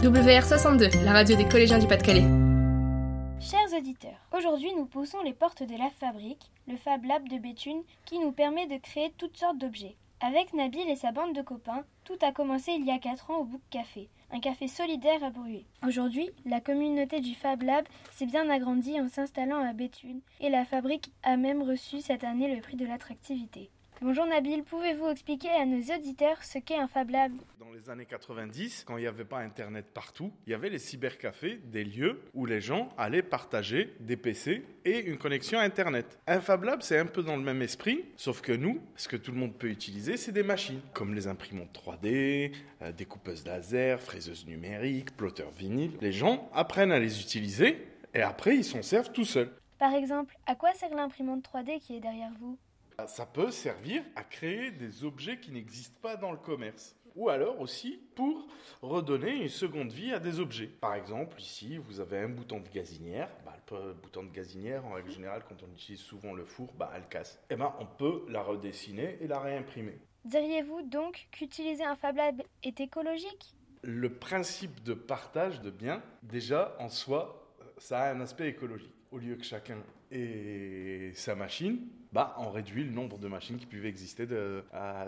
WR62, la radio des collégiens du Pas-de-Calais. Chers auditeurs, aujourd'hui nous poussons les portes de la fabrique, le Fab Lab de Béthune, qui nous permet de créer toutes sortes d'objets. Avec Nabil et sa bande de copains, tout a commencé il y a 4 ans au Book Café, un café solidaire à Bruy. Aujourd'hui, la communauté du Fab Lab s'est bien agrandie en s'installant à Béthune et la fabrique a même reçu cette année le prix de l'attractivité. Bonjour Nabil, pouvez-vous expliquer à nos auditeurs ce qu'est un Fab Lab? Dans les années 90, quand il n'y avait pas Internet partout, il y avait les cybercafés, des lieux où les gens allaient partager des PC et une connexion Internet. Un Fab Lab, c'est un peu dans le même esprit, sauf que nous, ce que tout le monde peut utiliser, c'est des machines, comme les imprimantes 3D, euh, découpeuses laser, fraiseuses numériques, plotteurs vinyle. Les gens apprennent à les utiliser et après, ils s'en servent tout seuls. Par exemple, à quoi sert l'imprimante 3D qui est derrière vous? Ça peut servir à créer des objets qui n'existent pas dans le commerce. Ou alors aussi pour redonner une seconde vie à des objets. Par exemple, ici, vous avez un bouton de gazinière. Bah, le bouton de gazinière, en règle générale, quand on utilise souvent le four, bah, elle casse. Et eh ben, on peut la redessiner et la réimprimer. Diriez-vous donc qu'utiliser un Fab Lab est écologique? Le principe de partage de biens, déjà en soi, euh, ça a un aspect écologique. Au lieu que chacun ait sa machine, bah, on réduit le nombre de machines qui pouvaient exister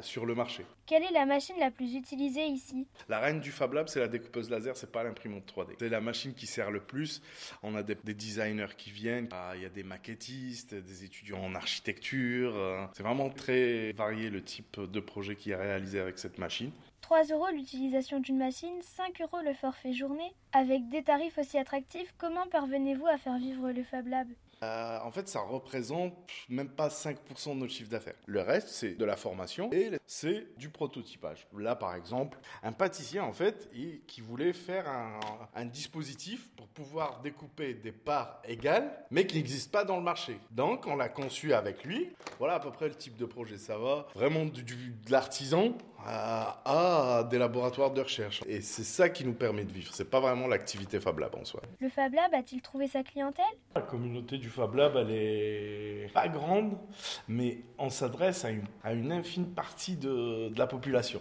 sur le marché. Quelle est la machine la plus utilisée ici? La reine du Fab Lab, c'est la découpeuse laser, c'est pas l'imprimante 3D. C'est la machine qui sert le plus. On a des, designers qui viennent, ah, il y a des maquettistes, des étudiants en architecture. Euh, c'est vraiment très varié le type de projet qui est réalisé avec cette machine. 3 euros l'utilisation d'une machine, 5 euros le forfait journée. Avec des tarifs aussi attractifs, comment parvenez-vous à faire vivre le Fab Lab? Euh, en fait, ça représente même pas 5% de notre chiffre d'affaires. Le reste, c'est de la formation et c'est du prototypage. Là, par exemple, un pâtissier, en fait, qui voulait faire un, dispositif pour pouvoir découper des parts égales, mais qui n'existe pas dans le marché. Donc, on l'a conçu avec lui. Voilà à peu près le type de projet. Ça va vraiment du, de l'artisan à, des laboratoires de recherche. Et c'est ça qui nous permet de vivre. C'est pas vraiment l'activité Fab Lab en soi. Le Fab Lab a-t-il trouvé sa clientèle? La communauté du Fab Lab, elle est pas grande, mais on s'adresse à une, infime partie de, de la population.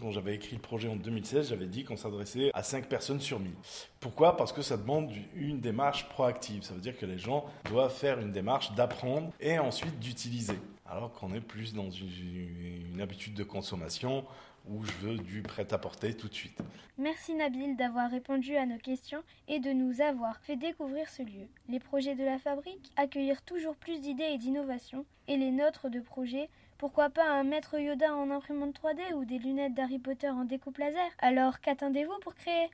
Quand j'avais écrit le projet en 2016, j'avais dit qu'on s'adressait à 5 personnes sur 1000. Pourquoi? Parce que ça demande une démarche proactive. Ça veut dire que les gens doivent faire une démarche d'apprendre et ensuite d'utiliser. Alors qu'on est plus dans une, habitude de consommation où je veux du prêt-à-porter tout de suite. Merci Nabil d'avoir répondu à nos questions et de nous avoir fait découvrir ce lieu. Les projets de la fabrique, accueillir toujours plus d'idées et d'innovations, et les nôtres de projets pourquoi pas un maître Yoda en imprimante 3D ou des lunettes d'Harry Potter en découpe laser? Alors qu'attendez-vous pour créer?